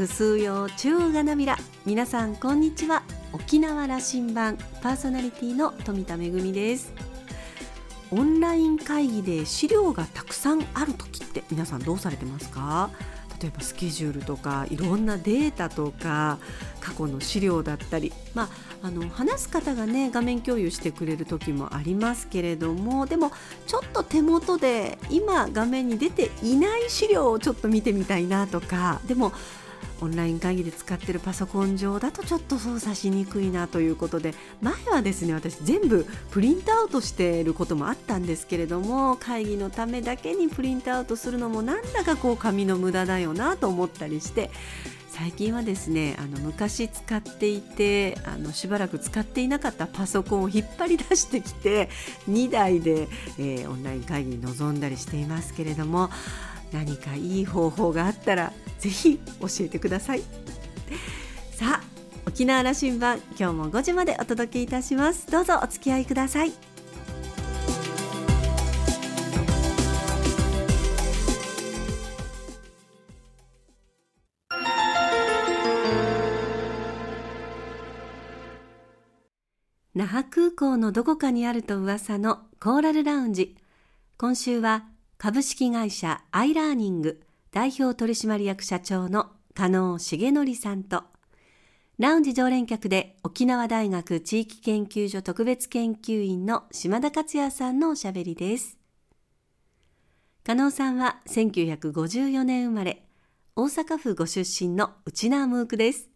ぐすうよう中がなびら。皆さんこんにちは。沖縄羅針盤。パーソナリティの富田恵です。オンライン会議で資料がたくさんある時って皆さんどうされてますか？例えばスケジュールとかいろんなデータとか過去の資料だったり、まあ、あの話す方がね画面共有してくれる時もありますけれどもでもちょっと手元で今画面に出ていない資料をちょっと見てみたいなとか。でもオンライン会議で使っているパソコン上だとちょっと操作しにくいなということで前はですね私全部プリントアウトしていることもあったんですけれども会議のためだけにプリントアウトするのもなんだかこう紙の無駄だよなと思ったりして最近はですねあの昔使っていてあのしばらく使っていなかったパソコンを引っ張り出してきて2台で、えー、オンライン会議に臨んだりしていますけれども何かいい方法があったらぜひ教えてください。さあ沖縄羅針盤今日も5時までお届けいたします。どうぞお付き合いください。那覇空港のどこかにあると噂のコーラルラウンジ。今週は株式会社アイラーニング代表取締役社長の加納重則さんとラウンジ常連客で沖縄大学地域研究所特別研究員の島田克也さんのおしゃべりです。加納さんは1954年生まれ、大阪府ご出身の内縄ムークです。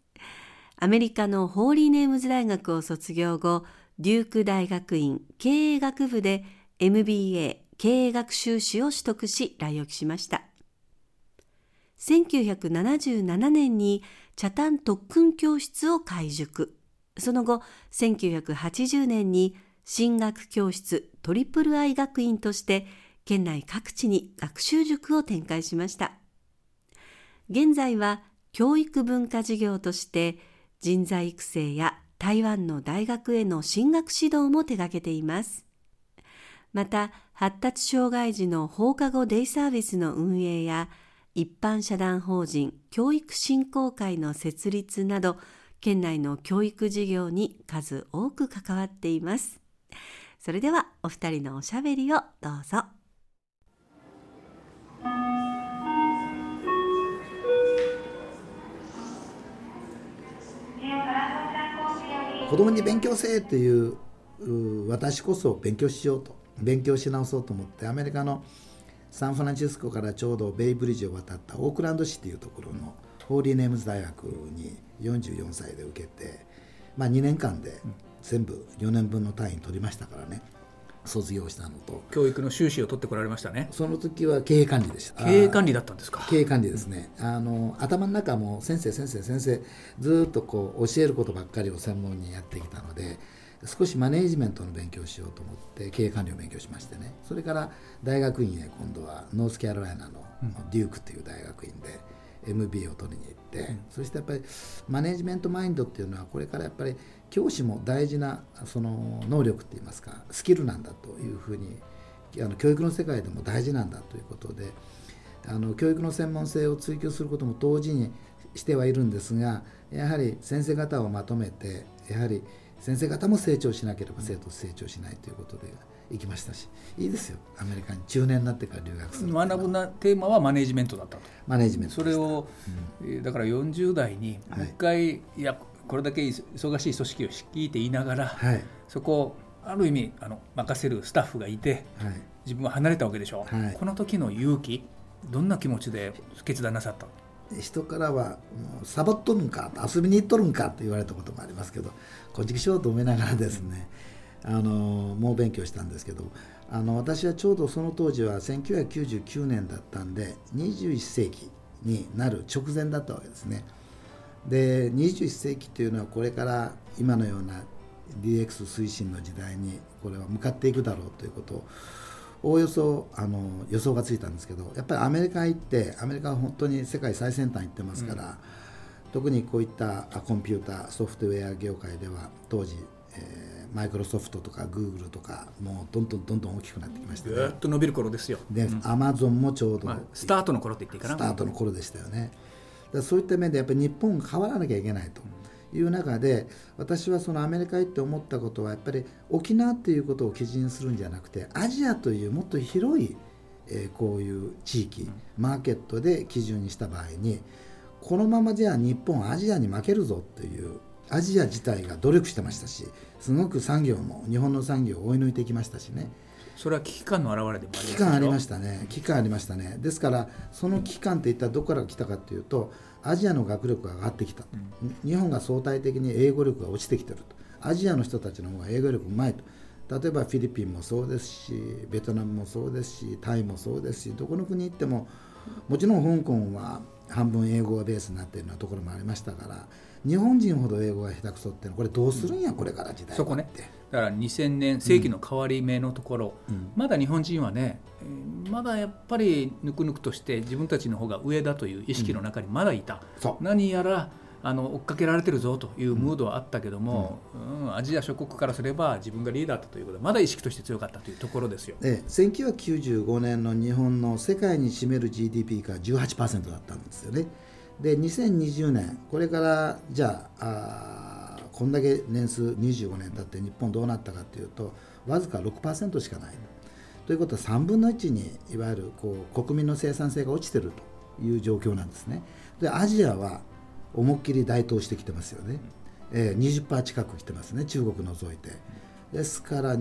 アメリカのホーリーネームズ大学を卒業後、デューク大学院経営学部で MBA 経営学修士を取得し来沖しました。1977年に茶炭特訓教室を開塾。その後、1980年に進学教室トリプルアイ学院として県内各地に学習塾を展開しました。現在は教育文化事業として人材育成や台湾の大学への進学指導も手掛けています。また、発達障害児の放課後デイサービスの運営や一般社団法人教育振興会の設立など県内の教育事業に数多く関わっています。それではお二人のおしゃべりをどうぞ。子供に勉強せえっていう私こそ勉強しようと。勉強し直そうと思ってアメリカのサンフランシスコからちょうどベイブリッジを渡ったオークランド市っていうところのホーリーネームズ大学に44歳で受けて、まあ、2年間で全部4年分の単位取りましたからね。卒業したのと。教育の修士を取ってこられましたね。その時は経営管理でした。経営管理だったんですか？経営管理ですね、あの頭の中も先生先生先生ずっとこう教えることばっかりを専門にやってきたので少しマネージメントの勉強をしようと思って経営管理を勉強しましてね。それから大学院へ今度はノースキャロライナのデュークっていう大学院で MBA を取りに行って、うん、そしてやっぱりマネージメントマインドっていうのはこれからやっぱり教師も大事なその能力っていいますかスキルなんだというふうにあの教育の世界でも大事なんだということであの教育の専門性を追求することも同時にしてはいるんですがやはり先生方をまとめてやはり先生方も成長しなければ生徒成長しないということで行きましたしいいですよ。アメリカに中年になってから留学する学ぶなテーマはマネジメントだったと。マネジメントそれを、うん、だから40代にもう一回、はい、いやこれだけ忙しい組織を率いていながら、はい、そこをある意味あの任せるスタッフがいて、はい、自分は離れたわけでしょ。う、はい、この時の勇気どんな気持ちで決断なさった？人からは「サボっとるんか」遊びに行っとるんか」と言われたこともありますけどこっちしようと思いながらですねあの猛勉強したんですけどあの私はちょうどその当時は1999年だったんで21世紀になる直前だったわけですね。で21世紀というのはこれから今のような DX 推進の時代にこれは向かっていくだろうということをおおよそあの予想がついたんですけどやっぱりアメリカ行ってアメリカは本当に世界最先端行ってますから、うん、特にこういったコンピューターソフトウェア業界では当時、えー、マイクロソフトとかグーグルとかもうどんどんどんどん大きくなってきましたね。ずっと伸びる頃ですよ。で、アマゾンもちょうど、まあ、スタートの頃って言っていいかな。スタートの頃でしたよね。だそういった面でやっぱり日本が変わらなきゃいけないと。いう中で私はそのアメリカ行って思ったことはやっぱり沖縄っていうことを基準にするんじゃなくてアジアというもっと広い、えー、こういう地域マーケットで基準にした場合にこのままじゃ日本アジアに負けるぞっていうアジア自体が努力してましたしすごく産業も日本の産業を追い抜いてきましたしね。それは危機感の表れでもあり危機感ありましたね。危機感ありましたね。ですからその危機感って一体どこから来たかというとアジアの学力が上がってきた、うん、日本が相対的に英語力が落ちてきてると。アジアの人たちの方が英語力うまいと。例えばフィリピンもそうですしベトナムもそうですしタイもそうですしどこの国行ってももちろん香港は半分英語がベースになっているようなところもありましたから日本人ほど英語が下手くそってこれどうするんや、これから時代そこね。だから2000年世紀の変わり目のところ、うん、まだ日本人はねまだやっぱりぬくぬくとして自分たちの方が上だという意識の中にまだいた、う。ん、何やらあの追っかけられてるぞというムードはあったけども、うん、うん、アジア諸国からすれば自分がリーダーだということでまだ意識として強かったというところですよ、ええ、1995年の日本の世界に占める GDP が18%だったんですよね。で2020年これからじゃああこんだけ年数25年経って日本どうなったかというとわずか6%しかないということは3分の1にいわゆるこう国民の生産性が落ちてるという状況なんですね。でアジアは思いっきり台頭してきてますよね、えー、20%近く来てますね中国除いて。ですから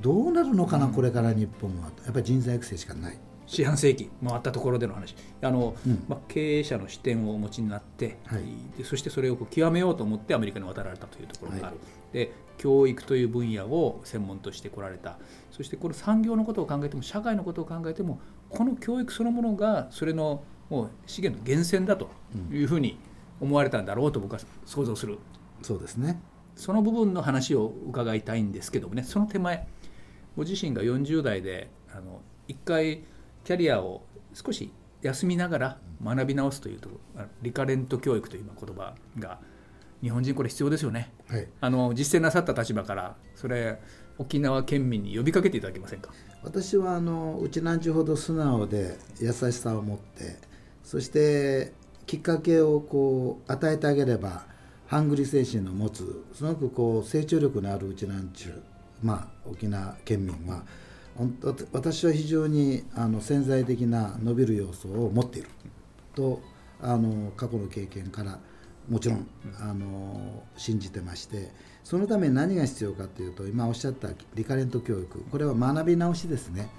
どうなるのかな、これから日本は。やっぱり人材育成しかない。四半世紀回ったところでの話。あの、うん、まあ、経営者の視点をお持ちになって、はい、でそしてそれを極めようと思ってアメリカに渡られたというところがある、はい、で教育という分野を専門としてこられたそしてこの産業のことを考えても社会のことを考えてもこの教育そのものがそれのもう資源の源泉だというふうに思われたんだろうと僕は想像する、そうですね。その部分の話を伺いたいんですけどもねその手前ご自身が40代であの一回キャリアを少し休みながら学び直すというとリカレント教育という言葉が日本人これ必要ですよね、はい、あの実践なさった立場からそれ沖縄県民に呼びかけていただけませんか？私はあのうちなんちゅほど素直で優しさを持ってそしてきっかけをこう与えてあげればハングリー精神の持つすごくこう成長力のあるうちなんちゅうまあ沖縄県民は私は非常にあの潜在的な伸びる要素を持っているとあの過去の経験からもちろんあの信じてましてそのために何が必要かというと今おっしゃったリカレント教育。これは学び直しですね。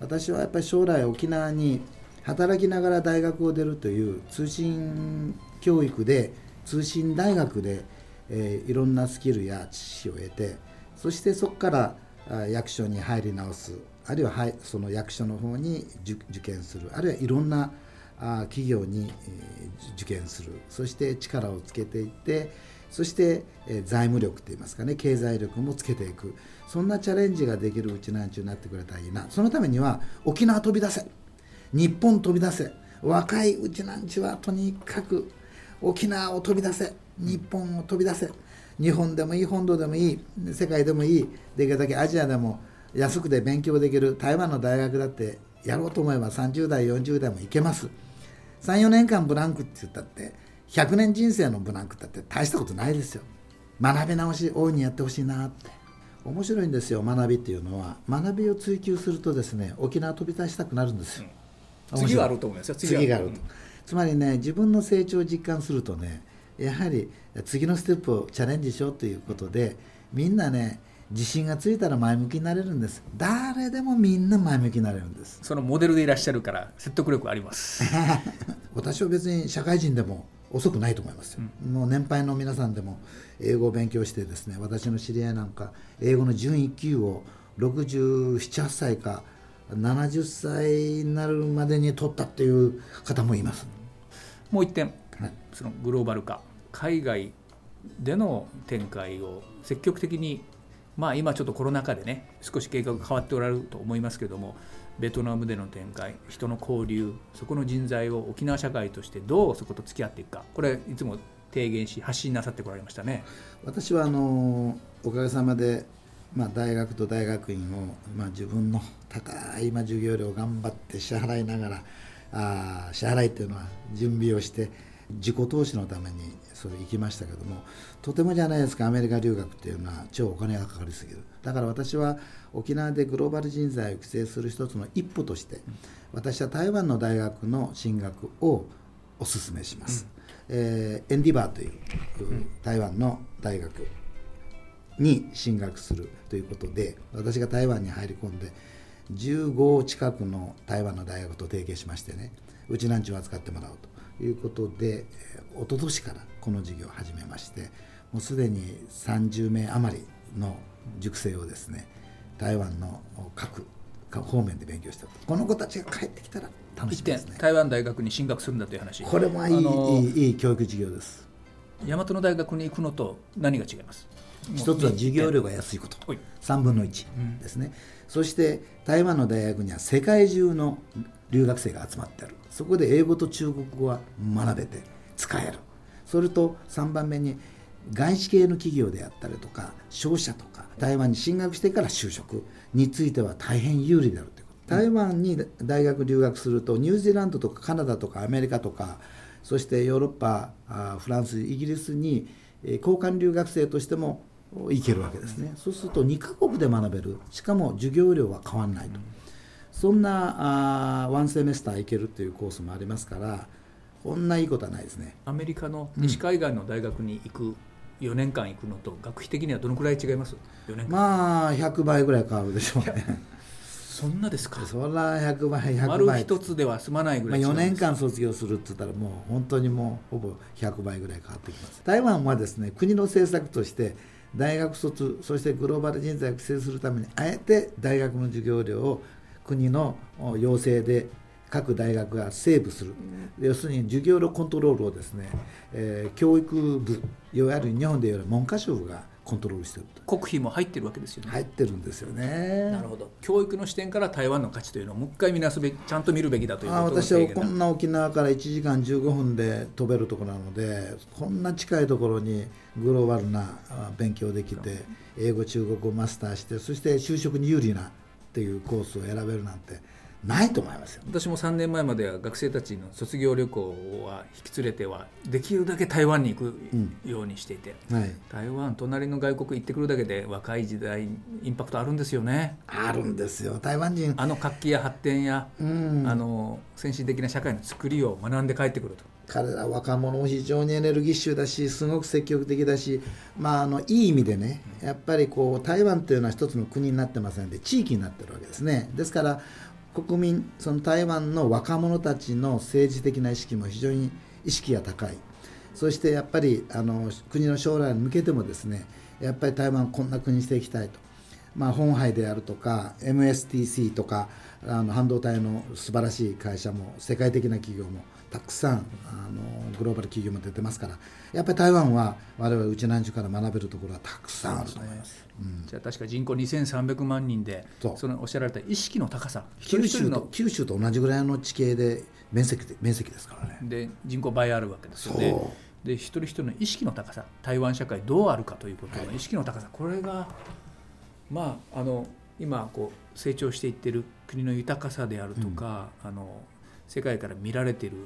私はやっぱり将来沖縄に働きながら大学を出るという通信教育で通信大学で、えー、いろんなスキルや知識を得てそしてそこから役所に入り直す。あるいはその役所の方に受験する。あるいはいろんな企業に受験する。そして力をつけていってそして財務力といいますかね。経済力もつけていく。そんなチャレンジができるうちなんちゅうになってくれたらいいな。そのためには沖縄飛び出せ。日本飛び出せ。若いうちなんちはとにかく沖縄を飛び出せ。日本を飛び出せ。日本でもいい本土でもいい。世界でもいい。できるだけアジアでも安くで勉強できる。台湾の大学だってやろうと思えば30代40代もいけます。34年間ブランクって言ったって100年人生のブランクだって大したことないですよ。学び直し大いにやってほしいなって。面白いんですよ学びっていうのは。学びを追求するとですね沖縄飛び出したくなるんですよ、うん、次があると思いますよ。次があると、うん、つまりね自分の成長を実感するとねやはり次のステップをチャレンジしようということでみんなね自信がついたら前向きになれるんです。誰でもみんな前向きになれるんです。そのモデルでいらっしゃるから説得力あります。私は別に社会人でも遅くないと思いますよ、うん、もう年配の皆さんでも英語を勉強してですね私の知り合いなんか英語の準1級を678歳か70歳になるまでに取ったっていう方もいます。もう一点、はい、そのグローバル化。海外での展開を積極的にまあ今ちょっとコロナ禍でね少し計画が変わっておられると思いますけどもベトナムでの展開人の交流そこの人材を沖縄社会としてどうそこと付き合っていくかこれいつも提言し発信なさってこられましたね。私はあのおかげさまで、まあ、大学と大学院を、まあ、自分の高い授業料を頑張って支払いながらあ支払いっていうのは準備をして自己投資のためにそれ行きましたけどもとてもじゃないですか。アメリカ留学っていうのは超お金がかかりすぎる。だから私は沖縄でグローバル人材を育成する一つの一歩として私は台湾の大学の進学をお勧めします、うん、えー、エンディバーという台湾の大学に進学するということで私が台湾に入り込んで15近くの台湾の大学と提携しましてねうちなんちを扱ってもらおうということで一昨年からこの事業を始めましてもうすでに30名余りの塾生をですね台湾の各方面で勉強したこの子たちが帰ってきたら楽しみですね。台湾大学に進学するんだという話。これもいいいいいい教育事業です。大和の大学に行くのと何が違います？一つは授業料が安いこと。3分の1ですね、うん、そして台湾の大学には世界中の留学生が集まってる。そこで英語と中国語は学べて使える。それと3番目に外資系の企業であったりとか商社とか台湾に進学してから就職については大変有利であるということ。台湾に大学留学するとニュージーランドとかカナダとかアメリカとかそしてヨーロッパフランスイギリスに交換留学生としても行けるわけですね。そうすると2カ国で学べる。しかも授業料は変わらないと。そんなあワンセメスター行けるっていうコースもありますからこんないいことはないですね。アメリカの西海岸の大学に行く、4年間行くのと学費的にはどのくらい違います？4年間。まあ100倍ぐらい変わるでしょうね。そんなですか？そら100倍100倍。丸一つでは済まないぐらいまあ、4年間卒業するって言ったらもう本当にもうほぼ100倍ぐらい変わってきます。台湾はですね国の政策として大学卒そしてグローバル人材を育成するためにあえて大学の授業料を国の要請で各大学がセーブする、要するに授業料コントロールをですね、えー、教育部いわゆる日本でいう文科省がコントロールしてる国費も入ってるわけですよね。入ってるんですよね。なるほど。教育の視点から台湾の価値というのをもう一回見なすべきちゃんと見るべきだということ私はこんな沖縄から1時間15分で飛べるところなのでこんな近いところにグローバルな勉強できて英語中国語をマスターしてそして就職に有利なっていうコースを選べるなんてないと思いますよ。私も3年前までは学生たちの卒業旅行は引き連れてはできるだけ台湾に行くようにしていて、うんはい、台湾隣の外国行ってくるだけで若い時代インパクトあるんですよね。あるんですよ。台湾人あの活気や発展や、うん、あの先進的な社会の作りを学んで帰ってくると彼ら若者も非常にエネルギッシュだしすごく積極的だし、まあ、あのいい意味でねやっぱりこう台湾というのは一つの国になってませんで地域になってるわけですね。ですから国民その台湾の若者たちの政治的な意識も非常に意識が高い。そしてやっぱりあの国の将来に向けてもですねやっぱり台湾こんな国にしていきたいと、まあ、本杯であるとか MSTC とかあの半導体の素晴らしい会社も世界的な企業もたくさんあのグローバル企業も出てますからやっぱり台湾は我々うちなんちゅから学べるところはたくさんあると思います。うん、じゃあ確か人口2300万人でそのおっしゃられた意識の高さ九州と九州と同じぐらいの地形で面積で面積ですからね。で人口倍あるわけですよね。で一人一人の意識の高さ台湾社会どうあるかということの意識の高さ、これがまああの今こう成長していってる国の豊かさであるとか、うん、あの世界から見られている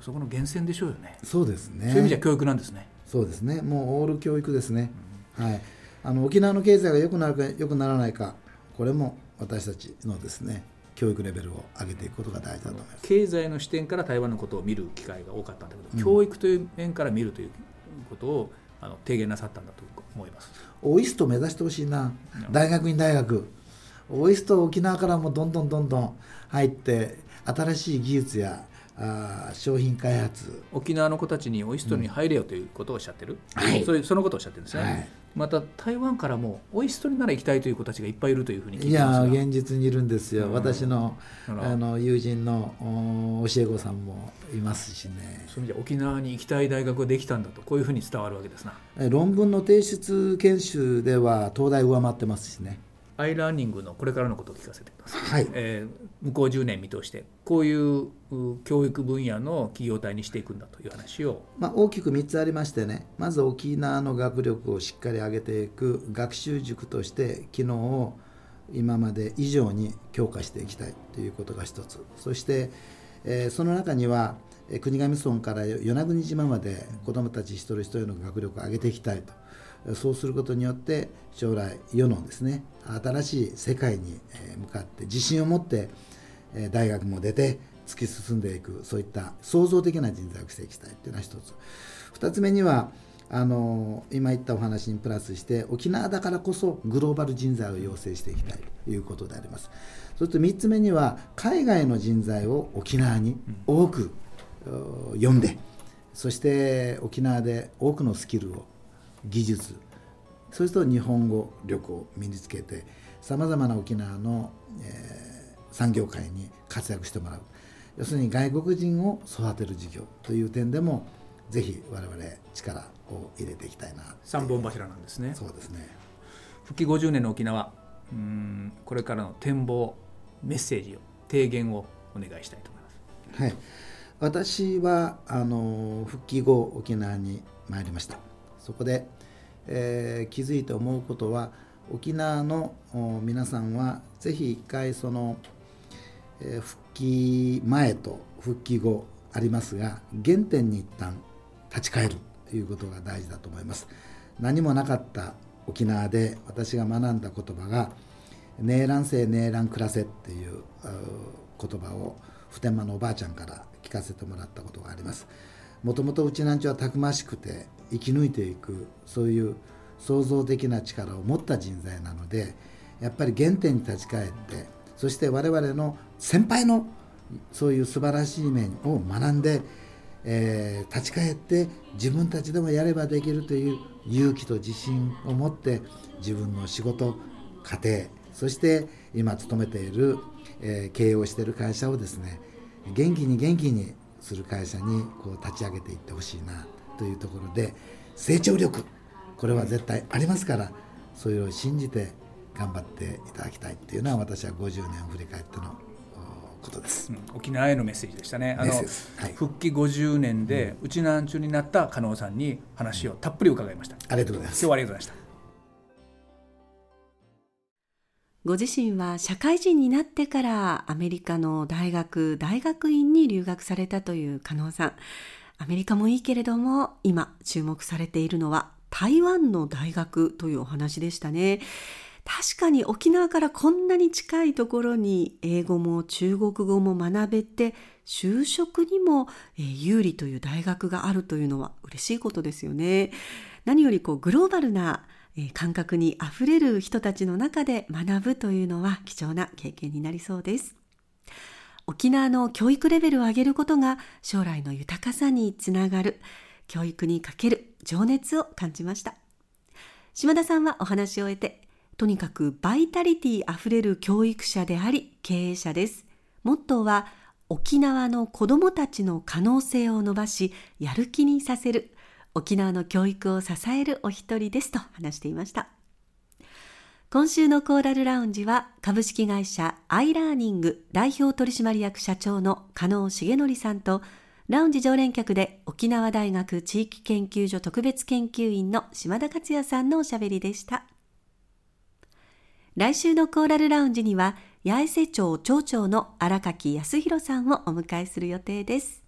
そこの源泉でしょうよね。そうですね。そういう意味じゃ教育なんですね。そうですね。もうオール教育ですね、うん、はい。あの沖縄の経済が良くなるか良くならないかこれも私たちのですね教育レベルを上げていくことが大事だと思います。経済の視点から台湾のことを見る機会が多かったんだけど、うん、教育という面から見るということをあの提言なさったんだと思います。オイスト目指してほしいな、大学院大学。オイスト沖縄からもどんどんどんどん入って新しい技術やあ商品開発。沖縄の子たちにオイストに入れよということをおっしゃってる、うん、はい、そういうそのことをおっしゃってるんですね、はい、また台湾からもオイストになら行きたいという子たちがいっぱいいるというふうに聞いてますいや現実にいるんですよ、うん、私のあの友人の教え子さんもいますしね。そういう意味で沖縄に行きたい大学ができたんだとこういうふうに伝わるわけですな。論文の提出研修では東大上回ってますしねアイラーニングのこれからのことを聞かせてください、はい。えー、向こう10年見通してこういう教育分野の企業体にしていくんだという話を、まあ、大きく3つありましてね。まず沖縄の学力をしっかり上げていく学習塾として機能を今まで以上に強化していきたいということが一つ。そしてえー、その中には国頭村から与那国島まで子どもたち一人一人の学力を上げていきたいとそうすることによって将来世のですね新しい世界に向かって自信を持って大学も出て突き進んでいくそういった創造的な人材を育成したいというのは一つ。二つ目にはあの今言ったお話にプラスして沖縄だからこそグローバル人材を養成していきたいということであります。そして3つ目には海外の人材を沖縄に多く呼んでそして沖縄で多くのスキルを技術。そうすると日本語力を身につけてさまざまな沖縄の、えー、産業界に活躍してもらう。要するに外国人を育てる事業という点でもぜひ我々力を入れていきたいな。三本柱なんですね。そうですね。復帰50年の沖縄うんこれからの展望メッセージを提言をお願いしたいと思います。はい。私はあの復帰後沖縄に参りました。そこで、えー、気づいて思うことは沖縄の皆さんはぜひ一回その、えー、復帰前と復帰後ありますが原点に一旦立ち返るということが大事だと思います。何もなかった沖縄で私が学んだ言葉が「ネーラン生ネーラン暮らせ」っていう言葉を普天間のおばあちゃんから聞かせてもらったことがあります。もともとうちなんちはたくましくて生き抜いていくそういう創造的な力を持った人材なのでやっぱり原点に立ち返ってそして我々の先輩のそういう素晴らしい面を学んで、えー、立ち返って自分たちでもやればできるという勇気と自信を持って自分の仕事家庭そして今勤めている、えー、経営をしている会社をですね元気に元気にする会社にこう立ち上げていってほしいなというところで成長力これは絶対ありますからそれを信じて頑張っていただきたいっていうのは私は50年を振り返ってのことです、うん、沖縄へのメッセージでしたね。あの、はい、復帰50年でうちなんちゅになった加納さんに話をたっぷり伺いました、ありがとうございます。今日はありがとうございましたご自身は社会人になってからアメリカの大学大学院に留学されたという加納さんアメリカもいいけれども今注目されているのは台湾の大学というお話でしたね確かに沖縄からこんなに近いところに英語も中国語も学べて就職にも有利という大学があるというのは嬉しいことですよね。何よりこうグローバルな感覚にあふれる人たちの中で学ぶというのは貴重な経験になりそうです。沖縄の教育レベルを上げることが将来の豊かさにつながる教育にかける情熱を感じました。島田さんはお話を終えてとにかくバイタリティあふれる教育者であり経営者です。モットーは沖縄の子どもたちの可能性を伸ばしやる気にさせる沖縄の教育を支えるお一人ですと話していました。今週のコーラルラウンジは株式会社アイラーニング代表取締役社長の加納重則さんとラウンジ常連客で沖縄大学地域研究所特別研究員の島田克也さんのおしゃべりでした。来週のコーラルラウンジには八重瀬町町長の荒垣康弘さんをお迎えする予定です。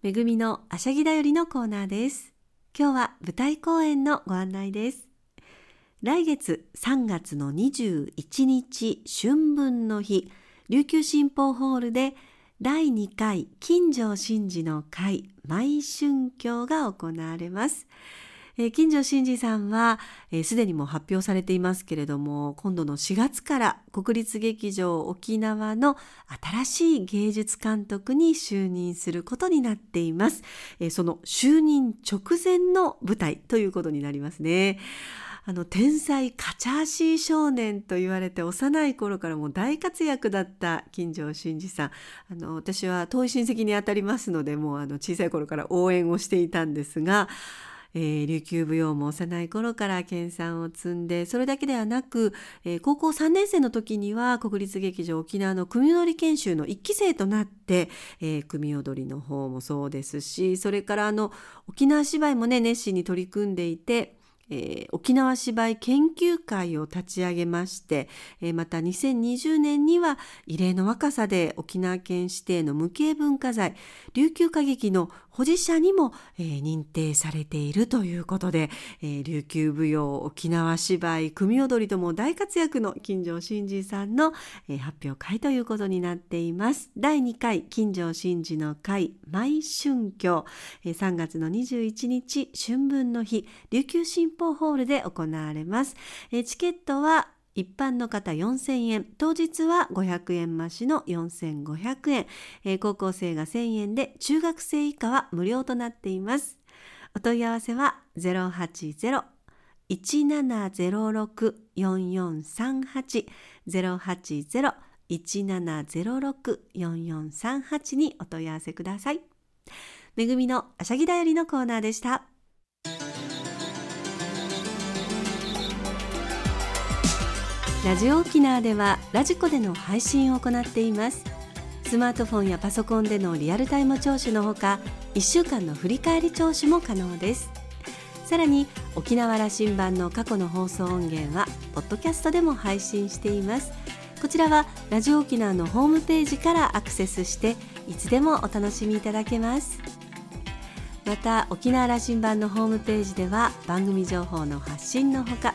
めぐみのあしゃぎだよりのコーナーです。今日は舞台公演のご案内です。来月3月の21日春分の日、琉球新報ホールで第2回金城真嗣の会毎春教が行われます。え金城真治さんはすで、にも発表されていますけれども今度の4月から国立劇場沖縄の新しい芸術監督に就任することになっています、えその就任直前の舞台ということになりますね。あの天才カチャーシー少年と言われて幼い頃からも大活躍だった金城真司さん。あの私は遠い親戚にあたりますのでもうあの小さい頃から応援をしていたんですがえー、琉球舞踊も幼い頃から研鑽を積んでそれだけではなく、えー、高校3年生の時には国立劇場沖縄の組踊り研修の1期生となって、えー、組踊りの方もそうですしそれからあの沖縄芝居もね熱心に取り組んでいてえー、沖縄芝居研究会を立ち上げまして、えー、また2020年には異例の若さで沖縄県指定の無形文化財琉球歌劇の保持者にも、えー、認定されているということで、えー、琉球舞踊沖縄芝居組踊りとも大活躍の金城真司さんの、えー、発表会ということになっています。第2回金城真司の会毎春教、えー、3月の21日春分の日琉球新報ホールで行われます、えー、チケットは一般の方4000円、当日は500円増しの4500円、えー、高校生が1000円で中学生以下は無料となっています。お問い合わせは080-1706-4438 080-1706-4438にお問い合わせください。めぐみのあしゃぎだよりのコーナーでした。ラジオ沖縄ではラジコでの配信を行っています。スマートフォンやパソコンでのリアルタイム聴取のほか1週間の振り返り聴取も可能です。さらに沖縄羅針盤の過去の放送音源はポッドキャストでも配信しています。こちらはラジオ沖縄のホームページからアクセスしていつでもお楽しみいただけます。また沖縄羅針盤のホームページでは番組情報の発信のほか